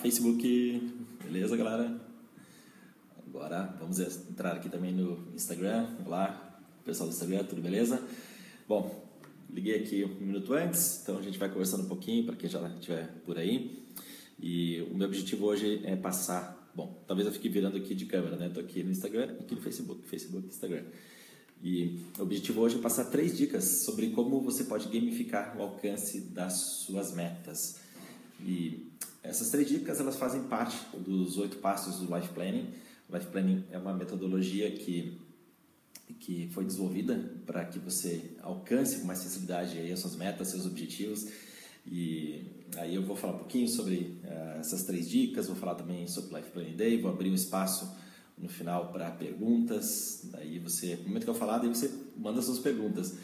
Facebook. Beleza, galera? Agora vamos entrar aqui também no Instagram. Olá, pessoal do Instagram, tudo beleza? Bom, liguei aqui um minuto antes, então a gente vai conversando um pouquinho para quem já estiver por aí. E o meu objetivo hoje é passar. Bom, talvez eu fique virando aqui de câmera, né? Estou aqui no Instagram aqui no Facebook, Facebook Instagram. E o objetivo hoje é passar três dicas sobre como você pode gamificar o alcance das suas metas. E essas três dicas elas fazem parte dos oito passos do Life Planning. O Life Planning é uma metodologia que que foi desenvolvida para que você alcance com mais facilidade aí as suas metas, seus objetivos. E aí eu vou falar um pouquinho sobre uh, essas três dicas, vou falar também sobre o Life Planning Day, vou abrir um espaço no final para perguntas. Daí você, no momento que eu falar, daí você manda suas perguntas,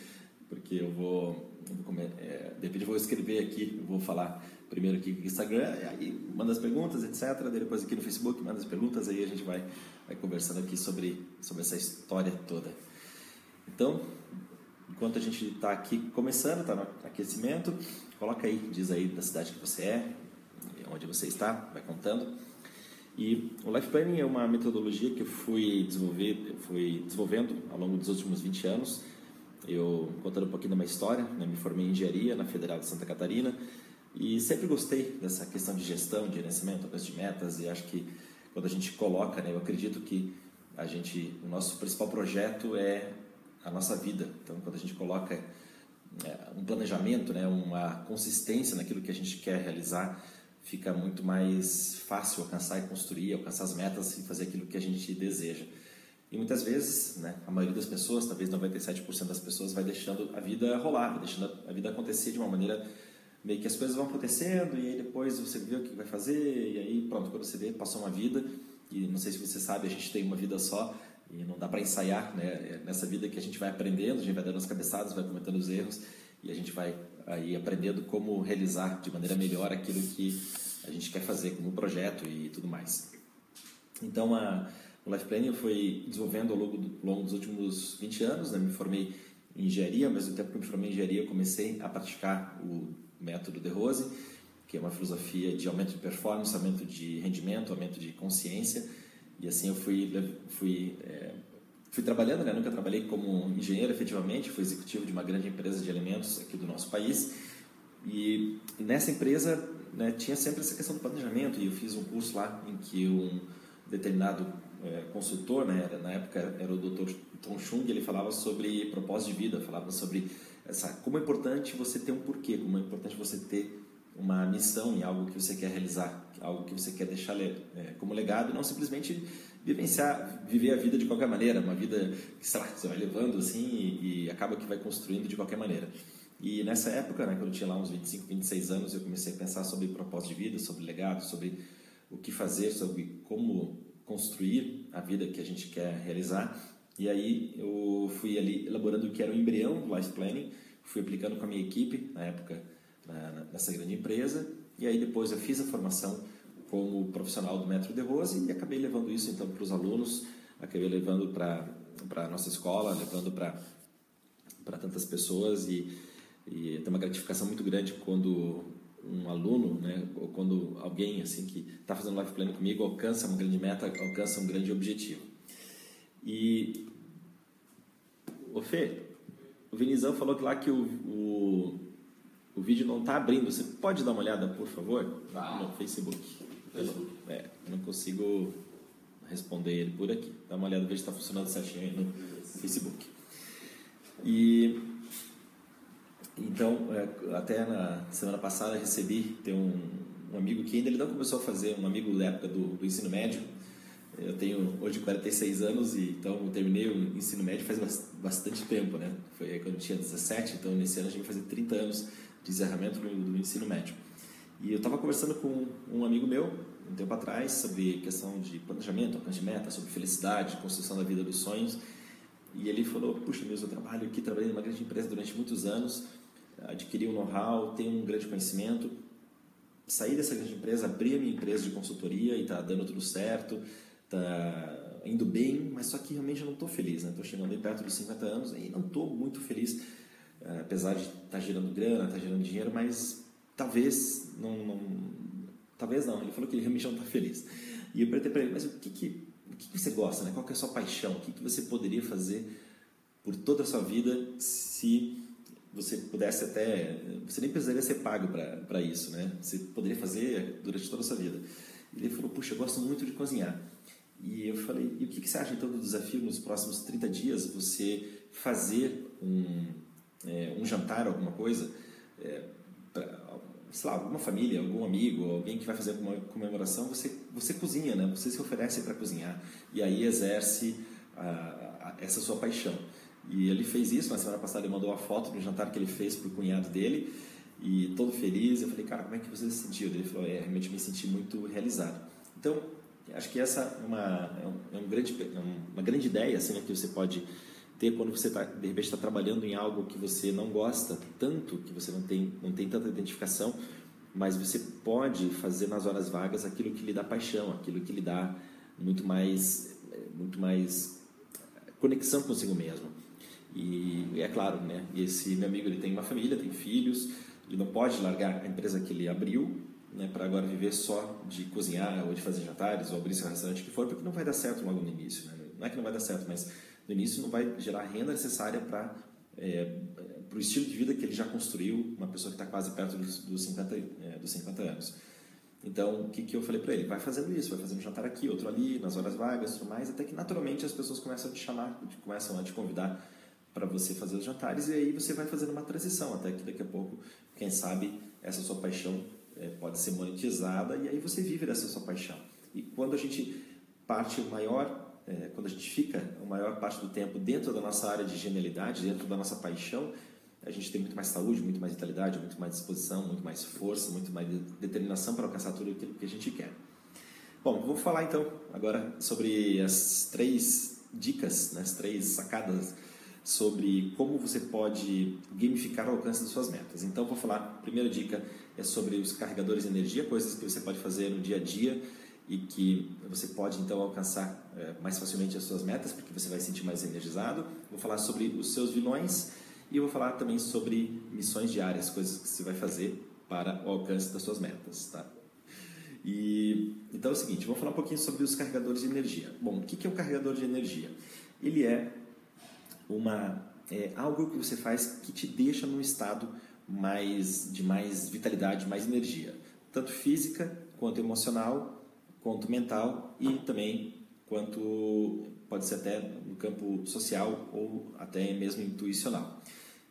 porque eu vou, eu vou é, de repente eu vou escrever aqui, eu vou falar primeiro aqui no Instagram, aí manda as perguntas, etc. Depois aqui no Facebook manda as perguntas, aí a gente vai, vai conversando aqui sobre, sobre essa história toda. Então, enquanto a gente está aqui começando, está no aquecimento, coloca aí, diz aí da cidade que você é, onde você está, vai contando. E o Life Planning é uma metodologia que eu fui, desenvolver, fui desenvolvendo ao longo dos últimos 20 anos. Eu, contando um pouquinho da minha história, né, me formei em engenharia na Federal de Santa Catarina, e sempre gostei dessa questão de gestão, de gerenciamento, de metas, e acho que quando a gente coloca, né, eu acredito que a gente, o nosso principal projeto é a nossa vida. Então, quando a gente coloca é, um planejamento, né, uma consistência naquilo que a gente quer realizar, fica muito mais fácil alcançar e construir, alcançar as metas e fazer aquilo que a gente deseja. E muitas vezes, né, a maioria das pessoas, talvez 97% das pessoas, vai deixando a vida rolar, vai deixando a vida acontecer de uma maneira meio que as coisas vão acontecendo e aí depois você vê o que vai fazer e aí pronto, quando você vê, passou uma vida e não sei se você sabe, a gente tem uma vida só e não dá para ensaiar, né? É nessa vida que a gente vai aprendendo, a gente vai dando as cabeçadas, vai cometendo os erros e a gente vai aí aprendendo como realizar de maneira melhor aquilo que a gente quer fazer como projeto e tudo mais. Então, a, o Life Planning foi desenvolvendo ao longo, do, longo dos últimos 20 anos, né? me formei em engenharia, ao mesmo tempo que me formei em engenharia, eu comecei a praticar o método de Rose, que é uma filosofia de aumento de performance, aumento de rendimento, aumento de consciência. E assim eu fui, fui, é, fui trabalhando, né? nunca trabalhei como engenheiro efetivamente, fui executivo de uma grande empresa de alimentos aqui do nosso país. E nessa empresa né, tinha sempre essa questão do planejamento, e eu fiz um curso lá em que um determinado é, consultor, né, na época era o Dr. Tom Chung, ele falava sobre propósito de vida, falava sobre essa, como é importante você ter um porquê, como é importante você ter uma missão em algo que você quer realizar, algo que você quer deixar é, como legado, e não simplesmente vivenciar, viver a vida de qualquer maneira, uma vida que sei lá, você vai levando assim e, e acaba que vai construindo de qualquer maneira. E nessa época, né, quando eu tinha lá uns 25, 26 anos, eu comecei a pensar sobre propósito de vida, sobre legado, sobre o que fazer, sobre como construir a vida que a gente quer realizar. E aí eu fui ali elaborando o que era o embrião do Life Planning, fui aplicando com a minha equipe, na época, nessa grande empresa, e aí depois eu fiz a formação como profissional do Metro de Rose e acabei levando isso então para os alunos, acabei levando para a nossa escola, levando para tantas pessoas e, e tem uma gratificação muito grande quando um aluno, né, ou quando alguém assim que está fazendo life planning comigo alcança uma grande meta, alcança um grande objetivo. E o Fê, o Vinizão falou que lá que o, o, o vídeo não está abrindo. Você pode dar uma olhada, por favor, ah. no Facebook? Facebook. É, não consigo responder ele por aqui. Dá uma olhada, ver se está funcionando certinho aí no Facebook. E então, é, até na semana passada recebi, tem um, um, amigo que ainda ele não começou a fazer, um amigo da época do, do ensino médio, eu tenho hoje 46 anos e então eu terminei o ensino médio faz bastante tempo, né? Foi quando eu tinha 17, então nesse ano a gente vai fazer 30 anos de encerramento do, ensino médio. E eu estava conversando com um amigo meu um tempo atrás sobre questão de planejamento, alcance de meta, sobre felicidade, construção da vida dos sonhos. E ele falou: Puxa, meu, eu trabalho aqui, trabalhei numa grande empresa durante muitos anos, adquiri um know-how, tenho um grande conhecimento. Saí dessa grande empresa, abri a minha empresa de consultoria e está dando tudo certo tá indo bem, mas só que realmente eu não estou feliz, né? Estou chegando aí perto dos 50 anos e não estou muito feliz, eh, apesar de estar tá gerando grana, estar tá gerando dinheiro, mas talvez não, não, talvez não. Ele falou que ele realmente não está feliz. E eu perguntei para ele, mas o que, que, o que, que você gosta, né? Qual que é a sua paixão? O que, que você poderia fazer por toda a sua vida se você pudesse até... Você nem precisaria ser pago para isso, né? Você poderia fazer durante toda a sua vida. Ele falou, puxa, eu gosto muito de cozinhar. E eu falei, e o que, que você acha então do desafio nos próximos 30 dias você fazer um, é, um jantar, alguma coisa, é, pra, sei lá, alguma família, algum amigo, alguém que vai fazer alguma comemoração, você, você cozinha, né? Você se oferece para cozinhar e aí exerce a, a, essa sua paixão. E ele fez isso, na semana passada ele mandou uma foto do jantar que ele fez para o cunhado dele e todo feliz. Eu falei, cara, como é que você se sentiu? Ele falou, é, realmente me senti muito realizado. Então, acho que essa é uma, é um, é grande, é uma grande ideia assim, né, que você pode ter quando você tá, de repente está trabalhando em algo que você não gosta tanto, que você não tem, não tem tanta identificação, mas você pode fazer nas horas vagas aquilo que lhe dá paixão, aquilo que lhe dá muito mais, muito mais conexão consigo mesmo. E é claro, né? Esse meu amigo ele tem uma família, tem filhos, ele não pode largar a empresa que ele abriu, né, para agora viver só de cozinhar ou de fazer jantares ou abrir seu restaurante que for, porque não vai dar certo logo no início. Né? Não é que não vai dar certo, mas no início não vai gerar a renda necessária para é, o estilo de vida que ele já construiu, uma pessoa que está quase perto dos, dos, 50, é, dos 50 anos. Então, o que, que eu falei para ele? Vai fazendo isso, vai fazendo jantar aqui, outro ali, nas horas vagas, tudo mais, até que naturalmente as pessoas começam a te chamar, começam a te convidar para você fazer os jantares e aí você vai fazendo uma transição até que daqui a pouco, quem sabe, essa sua paixão é, pode ser monetizada e aí você vive dessa sua paixão. E quando a gente parte o maior é, quando a gente fica a maior parte do tempo dentro da nossa área de genialidade, dentro da nossa paixão, a gente tem muito mais saúde, muito mais vitalidade, muito mais disposição, muito mais força, muito mais determinação para alcançar tudo aquilo que a gente quer. Bom, vou falar então agora sobre as três dicas, né, as três sacadas sobre como você pode gamificar o alcance das suas metas. Então, vou falar, primeira dica é sobre os carregadores de energia, coisas que você pode fazer no dia a dia e que você pode então alcançar é, mais facilmente as suas metas, porque você vai se sentir mais energizado. Vou falar sobre os seus vilões e vou falar também sobre missões diárias, coisas que você vai fazer para o alcance das suas metas, tá? E então é o seguinte, vou falar um pouquinho sobre os carregadores de energia. Bom, o que é um carregador de energia? Ele é uma é algo que você faz que te deixa num estado mais de mais vitalidade, mais energia, tanto física quanto emocional quanto mental e também quanto pode ser até no campo social ou até mesmo intuicional.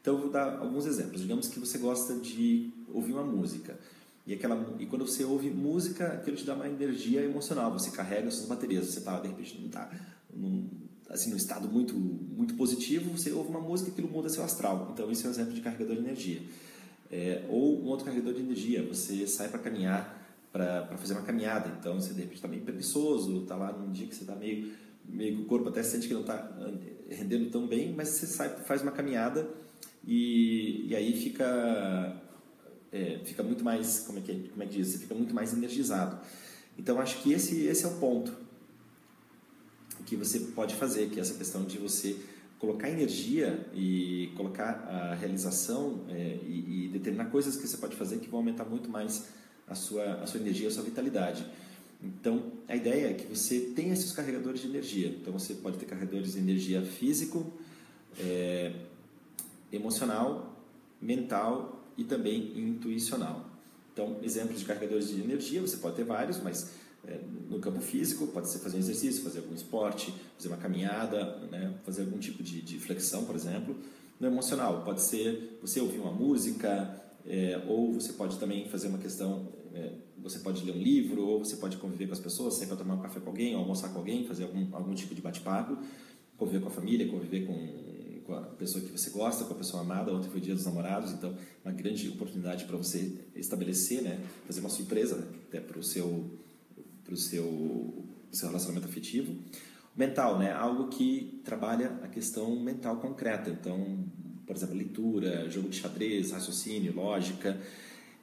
Então eu vou dar alguns exemplos. Digamos que você gosta de ouvir uma música e aquela e quando você ouve música, aquilo te dá uma energia emocional. Você carrega suas baterias. Você está de repente não está assim num estado muito muito positivo. Você ouve uma música, aquilo muda seu astral. Então isso é um exemplo de carregador de energia. É, ou um outro carregador de energia. Você sai para caminhar para fazer uma caminhada. Então, você de repente está meio preguiçoso, está lá num dia que você está meio, meio o corpo até sente que não está eh, rendendo tão bem, mas você sai, faz uma caminhada e, e aí fica, é, fica muito mais, como é, que, como é que diz? Você fica muito mais energizado. Então, acho que esse, esse é o ponto que você pode fazer, que é essa questão de você colocar energia e colocar a realização é, e, e determinar coisas que você pode fazer que vão aumentar muito mais a sua, a sua energia, a sua vitalidade. Então, a ideia é que você tenha esses carregadores de energia. Então, você pode ter carregadores de energia físico, é, emocional, mental e também intuicional. Então, exemplos de carregadores de energia, você pode ter vários, mas é, no campo físico, pode ser fazer um exercício, fazer algum esporte, fazer uma caminhada, né, fazer algum tipo de, de flexão, por exemplo. No emocional, pode ser você ouvir uma música, é, ou você pode também fazer uma questão, é, você pode ler um livro, ou você pode conviver com as pessoas, sair para tomar um café com alguém, almoçar com alguém, fazer algum, algum tipo de bate-papo, conviver com a família, conviver com, com a pessoa que você gosta, com a pessoa amada. Ontem foi o dia dos namorados, então uma grande oportunidade para você estabelecer, né, fazer uma surpresa né, até para o seu, pro seu, seu relacionamento afetivo. Mental, né, algo que trabalha a questão mental concreta. Então, por exemplo, leitura, jogo de xadrez, raciocínio, lógica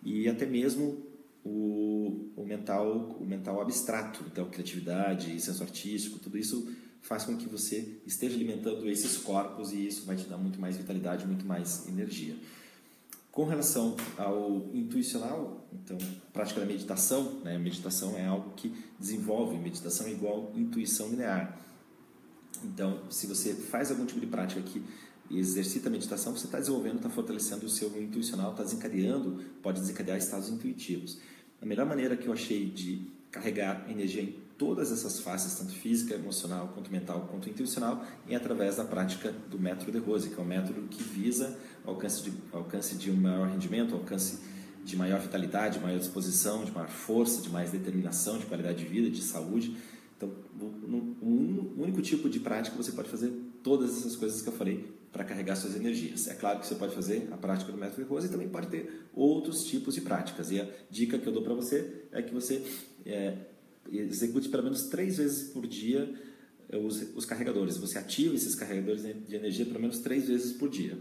e até mesmo o, o mental o mental abstrato, então criatividade, senso artístico, tudo isso faz com que você esteja alimentando esses corpos e isso vai te dar muito mais vitalidade, muito mais energia. Com relação ao intuicional, então, prática da meditação, né? Meditação é algo que desenvolve, meditação é igual intuição linear. Então, se você faz algum tipo de prática que exercita a meditação, você está desenvolvendo, está fortalecendo o seu intuicional, está desencadeando, pode desencadear estados intuitivos. A melhor maneira que eu achei de carregar energia todas essas faces, tanto física, emocional, quanto mental, quanto intuicional, é através da prática do método de Rose, que é um método que visa alcance de, alcance de um maior rendimento, alcance de maior vitalidade, maior disposição, de maior força, de mais determinação, de qualidade de vida, de saúde. Então, um único tipo de prática você pode fazer todas essas coisas que eu falei para carregar suas energias. É claro que você pode fazer a prática do método de Rose e também pode ter outros tipos de práticas. E a dica que eu dou para você é que você é, execute pelo menos três vezes por dia eh, os, os carregadores. Você ativa esses carregadores de energia pelo menos três vezes por dia.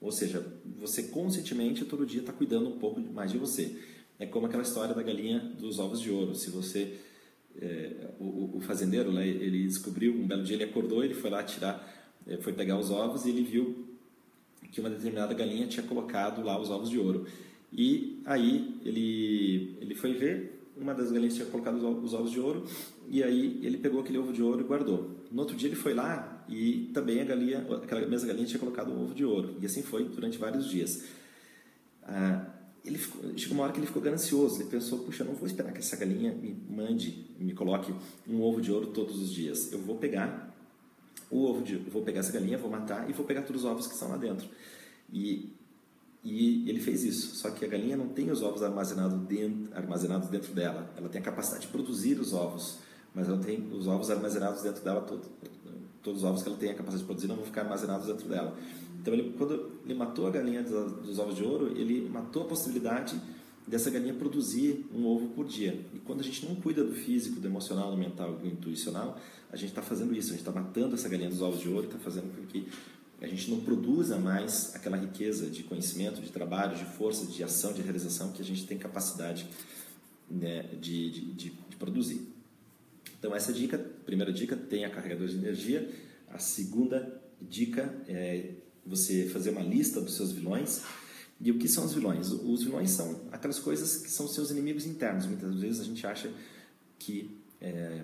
Ou seja, você conscientemente todo dia está cuidando um pouco mais de você. É como aquela história da galinha dos ovos de ouro. Se você é, o, o, fazendeiro, né, ele descobriu um belo dia ele acordou, ele foi lá tirar, eh, foi pegar os ovos e ele viu que uma determinada galinha tinha colocado lá os ovos de ouro. E aí ele ele foi ver uma das galinhas tinha colocado os ovos de ouro e aí ele pegou aquele ovo de ouro e guardou. No outro dia ele foi lá e também a galinha, aquela mesma galinha tinha colocado um ovo de ouro e assim foi durante vários dias. Ah, ele ficou, chegou uma hora que ele ficou ganancioso. Ele pensou: puxa, eu não vou esperar que essa galinha me mande, me coloque um ovo de ouro todos os dias. Eu vou pegar o ovo de, vou pegar essa galinha, vou matar e vou pegar todos os ovos que estão lá dentro. E e ele fez isso, só que a galinha não tem os ovos armazenados dentro, armazenados dentro dela. Ela tem a capacidade de produzir os ovos, mas ela tem os ovos armazenados dentro dela. Todo, todos os ovos que ela tem a capacidade de produzir não vão ficar armazenados dentro dela. Então, ele, quando ele matou a galinha dos, dos ovos de ouro, ele matou a possibilidade dessa galinha produzir um ovo por dia. E quando a gente não cuida do físico, do emocional, do mental e do intuicional, a gente está fazendo isso. A gente está matando essa galinha dos ovos de ouro e está fazendo com que a gente não produza mais aquela riqueza de conhecimento, de trabalho, de força, de ação, de realização que a gente tem capacidade né, de, de, de, de, produzir. Então, essa dica, primeira dica, tenha carregador de energia. A segunda dica é você fazer uma lista dos seus vilões. E o que são os vilões? Os vilões são aquelas coisas que são seus inimigos internos. Muitas vezes a gente acha que é,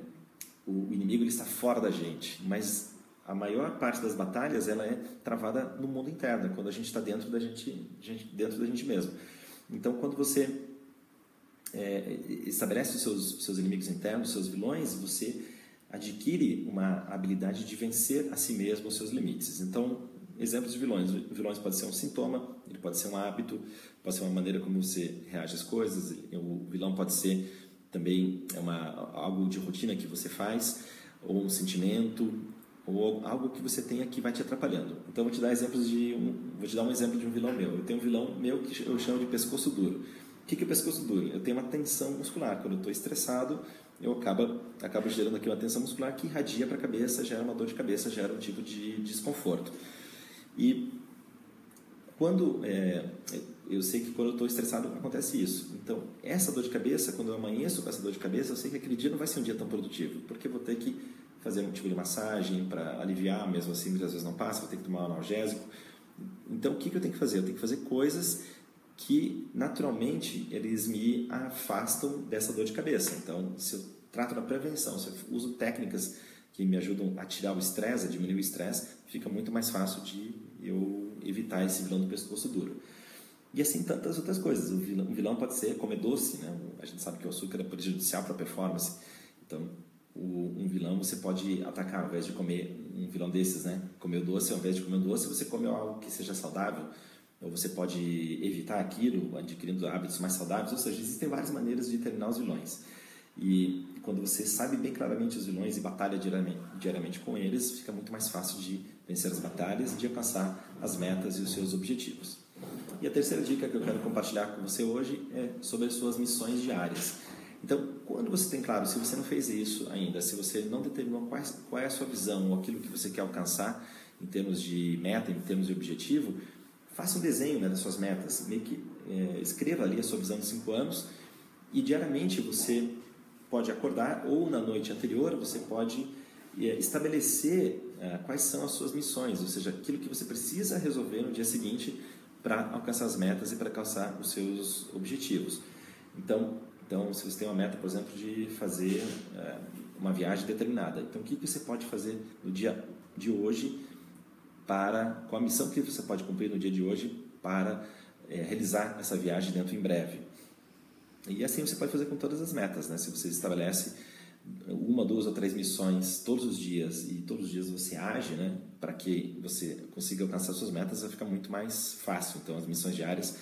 o inimigo ele está fora da gente, mas a maior parte das batalhas ela é travada no mundo interno, quando a gente está dentro da gente, dentro da gente mesmo. Então, quando você é, estabelece os seus, seus inimigos internos, seus vilões, você adquire uma habilidade de vencer a si mesmo os seus limites. Então, exemplos de vilões. Vilões pode ser um sintoma, ele pode ser um hábito, pode ser uma maneira como você reage às coisas. O vilão pode ser também uma, algo de rotina que você faz, ou um sentimento, ou algo que você tenha que vai te atrapalhando. Então vou te dar exemplos de um, vou te dar um exemplo de um vilão meu. Eu tenho um vilão meu que eu chamo de pescoço duro. O que é pescoço duro? Eu tenho uma tensão muscular. Quando eu estou estressado, eu acabo acabo gerando aqui uma tensão muscular que irradia para a cabeça, gera uma dor de cabeça, gera um tipo de desconforto. E quando é, eu sei que quando eu estou estressado acontece isso. Então essa dor de cabeça, quando eu amanheço com essa dor de cabeça, eu sei que aquele dia não vai ser um dia tão produtivo, porque eu vou ter que fazer um tipo de massagem para aliviar, mesmo assim muitas vezes não passa, vou ter que tomar um analgésico. Então o que, que eu tenho que fazer? Eu tenho que fazer coisas que naturalmente eles me afastam dessa dor de cabeça. Então, se eu trato da prevenção, se eu uso técnicas que me ajudam a tirar o estresse, a diminuir o estresse, fica muito mais fácil de eu evitar esse vilão do pescoço duro. E assim tantas outras coisas. O vilão pode ser comer doce, né? A gente sabe que o açúcar é prejudicial para a performance. Então, o, um vilão você pode atacar ao invés de comer um vilão desses, né? Comer o doce, ao invés de comer o doce, você come algo que seja saudável. Ou você pode evitar aquilo adquirindo hábitos mais saudáveis. Ou seja, existem várias maneiras de terminar os vilões. E quando você sabe bem claramente os vilões e batalha diariamente, diariamente com eles, fica muito mais fácil de vencer as batalhas e de alcançar as metas e os seus objetivos. E a terceira dica que eu quero compartilhar com você hoje é sobre as suas missões diárias. Então, quando você tem claro, se você não fez isso ainda, se você não determinou qual, qual é a sua visão ou aquilo que você quer alcançar em termos de meta, em termos de objetivo, faça um desenho né, das suas metas, meio que é, escreva ali a sua visão de cinco anos e diariamente você pode acordar ou na noite anterior você pode é, estabelecer é, quais são as suas missões, ou seja, aquilo que você precisa resolver no dia seguinte para alcançar as metas e para alcançar os seus objetivos. Então, então, se você tem uma meta, por exemplo, de fazer é, uma viagem determinada, então o que, que você pode fazer no dia de hoje para, com a missão que você pode cumprir no dia de hoje para é, realizar essa viagem dentro em breve? E assim você pode fazer com todas as metas, né? Se você estabelece uma, duas ou três missões todos os dias e todos os dias você age, né, para que você consiga alcançar suas metas, vai ficar muito mais fácil. Então, as missões diárias,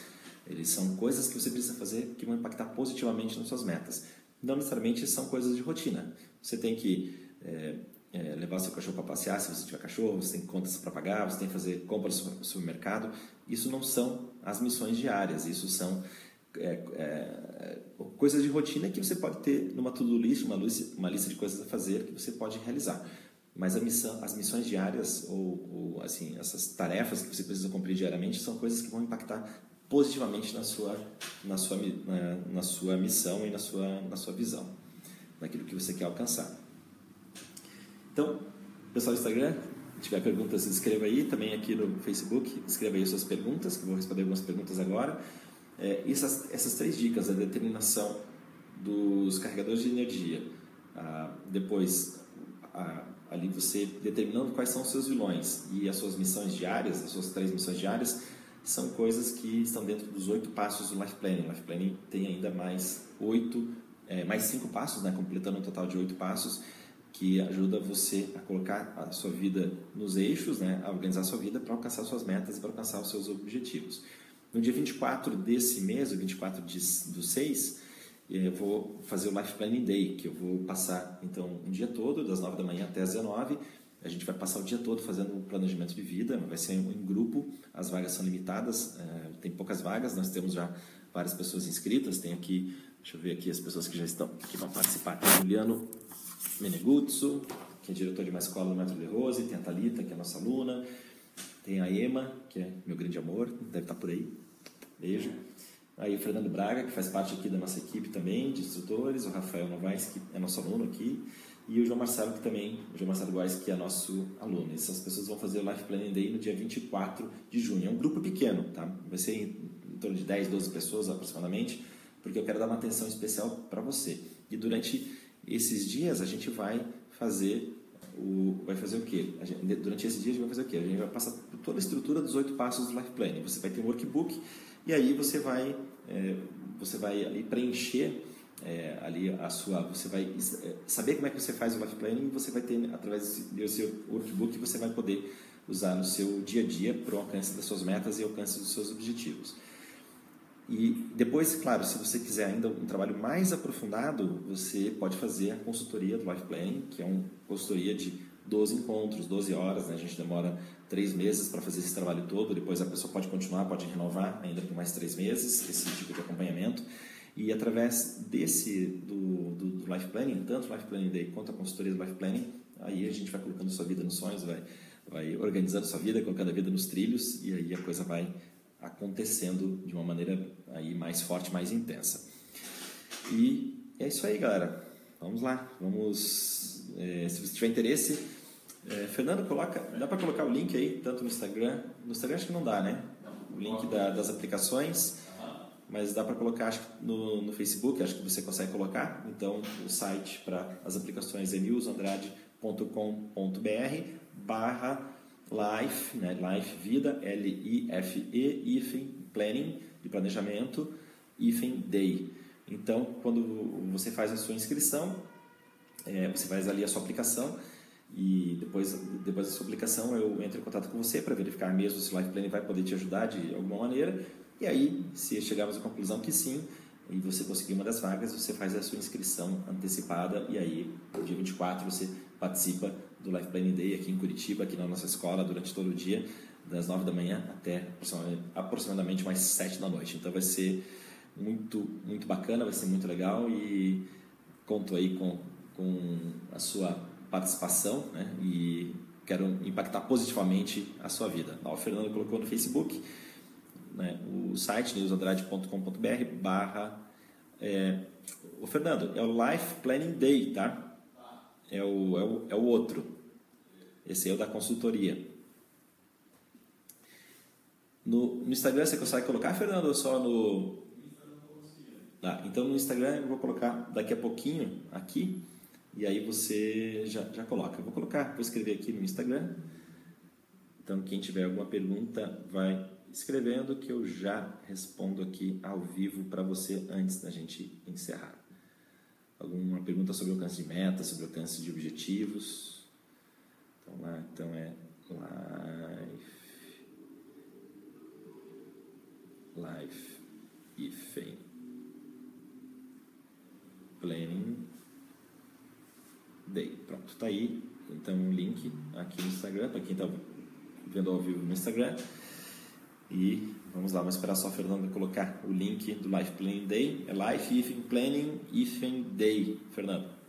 eles são coisas que você precisa fazer que vão impactar positivamente nas suas metas. Não necessariamente são coisas de rotina. Você tem que é, é, levar seu cachorro para passear, se você tiver cachorro, você tem contas para pagar, você tem que fazer compras no supermercado. Isso não são as missões diárias, isso são é, coisas de rotina que você pode ter numa to-do list, uma, uma lista de coisas a fazer que você pode realizar. Mas missão, as missões diárias ou, ou, assim essas tarefas que você precisa cumprir diariamente são coisas que vão impactar positivamente na sua na sua na, na sua missão e na sua na sua visão, naquilo que você quer alcançar. Então, pessoal do Instagram, se tiver perguntas, escreva aí. Também aqui no Facebook, escreva aí suas perguntas, que eu vou responder algumas perguntas agora. É, essas, essas três dicas, a determinação dos carregadores de energia, ah, depois ali você determinando quais são os seus vilões e as suas missões diárias, as suas três missões diárias, são coisas que estão dentro dos oito passos do Life Planning. O Life Planning tem ainda mais oito, é, mais cinco passos, né, completando um total de oito passos, que ajuda você a colocar a sua vida nos eixos, né, a organizar a sua vida para alcançar suas metas e para alcançar os seus objetivos. No dia 24 desse mês, o 24 de, do 6, eh, eu vou fazer o Life Planning Day, que eu vou passar então um dia todo, das 9 da manhã até as 19. A gente vai passar o dia todo fazendo planejamento de vida, vai ser em grupo, as vagas são limitadas, eh, tem poucas vagas, nós temos já várias pessoas inscritas, tem aqui, deixa eu ver aqui as pessoas que já estão, que vão participar, tem Juliano Meneguzzo, que é diretor de uma escola no Metro de Rose, tem a Thalita, que é nossa aluna, tem a Ema, que é meu grande amor, deve estar por aí. Beijo. Aí o Fernando Braga, que faz parte aqui da nossa equipe também, de instrutores, o Rafael Novaes, que é nosso aluno aqui, e o João Marcelo, que também, o João Marcelo Guais, que é nosso aluno. Essas pessoas vão fazer o Life Planning Day no dia 24 de junho. É um grupo pequeno, tá? Vai ser em, em torno de 10, 12 pessoas aproximadamente, porque eu quero dar uma atenção especial para você. E durante esses dias a gente vai fazer o, vai fazer o quê? Gente, durante esse dia a gente vai fazer o quê? A gente vai passar por toda a estrutura dos oito passos do Life Planning. Você vai ter um workbook e aí você vai, é, você vai ali preencher é, ali a sua, você vai é, saber como é que você faz o Life Planning você vai ter através do seu workbook você vai poder usar no seu dia a dia para o alcance das suas metas e alcance dos seus objetivos. E depois, claro, se você quiser ainda um trabalho mais aprofundado, você pode fazer a consultoria do Life Planning, que é uma consultoria de 12 encontros, 12 horas, né? a gente demora três meses para fazer esse trabalho todo, depois a pessoa pode continuar, pode renovar ainda por mais três meses, esse tipo de acompanhamento. E através desse, do, do, do Life Planning, tanto o Life Planning Day quanto a consultoria do Life Planning, aí a gente vai colocando sua vida nos sonhos, vai, vai organizando sua vida, colocando a vida nos trilhos, e aí a coisa vai acontecendo de uma maneira aí mais forte, mais intensa. E é isso aí, galera. Vamos lá, vamos. É, se você tiver interesse, é, Fernando, coloca, dá para colocar o link aí, tanto no Instagram. No Instagram acho que não dá, né? O link da, das aplicações, mas dá para colocar acho, no, no Facebook, acho que você consegue colocar. Então, o site para as aplicações é newsandrade.com.br barra life, né? life vida, L-I-F-E, hífen, planning, de planejamento, hífen, day. Então, quando você faz a sua inscrição, é, você faz ali a sua aplicação e depois, depois da sua aplicação eu entro em contato com você para verificar mesmo se o Life Planning vai poder te ajudar de alguma maneira. E aí, se chegarmos à conclusão que sim, e você conseguir uma das vagas, você faz a sua inscrição antecipada e aí, no dia 24, você participa do Life Planning Day aqui em Curitiba, aqui na nossa escola, durante todo o dia, das 9 da manhã até aproximadamente mais 7 da noite. Então vai ser muito, muito bacana, vai ser muito legal e conto aí com, com a sua participação né? e quero impactar positivamente a sua vida. o Fernando colocou no Facebook né? o site newsandrade.com.br barra é, o Fernando, é o Life Planning Day, tá? é o, é o, é o outro. Esse é o da consultoria. No, no Instagram você consegue colocar, Fernando, ou só no. Ah, então no Instagram eu vou colocar daqui a pouquinho aqui e aí você já, já coloca. Eu vou colocar, vou escrever aqui no Instagram. Então quem tiver alguma pergunta vai escrevendo que eu já respondo aqui ao vivo para você antes da gente encerrar. Alguma pergunta sobre alcance de metas, sobre alcance de objetivos? Então lá, então é life life if planning day. Pronto, tá aí. Então o um link aqui no Instagram para quem está vendo ao vivo no Instagram. E vamos lá, vamos esperar só a Fernanda colocar o link do Life Planning Day. É Life If Planning If Day, Fernanda.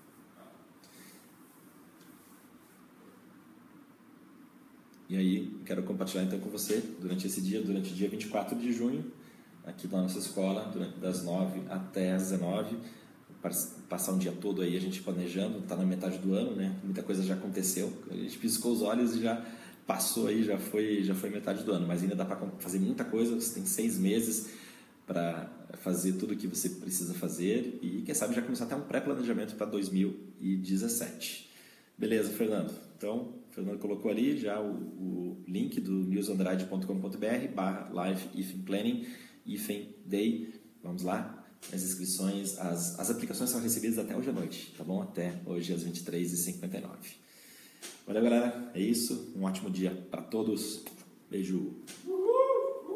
E aí, quero compartilhar então com você, durante esse dia, durante o dia 24 de junho, aqui na nossa escola, durante, das 9 até as 19, passar um dia todo aí a gente planejando, está na metade do ano, né? Muita coisa já aconteceu, a gente piscou os olhos e já passou aí, já foi, já foi metade do ano, mas ainda dá para fazer muita coisa, você tem seis meses para fazer tudo o que você precisa fazer e quem sabe já começar até um pré-planejamento para 2017. Beleza, Fernando? Então, o Fernando colocou ali já o, o link do newsandrade.com.br barra life if planning if day. Vamos lá, as inscrições, as, as aplicações são recebidas até hoje à noite, tá bom? Até hoje às 23h59. Valeu, galera. É isso. Um ótimo dia para todos. Beijo.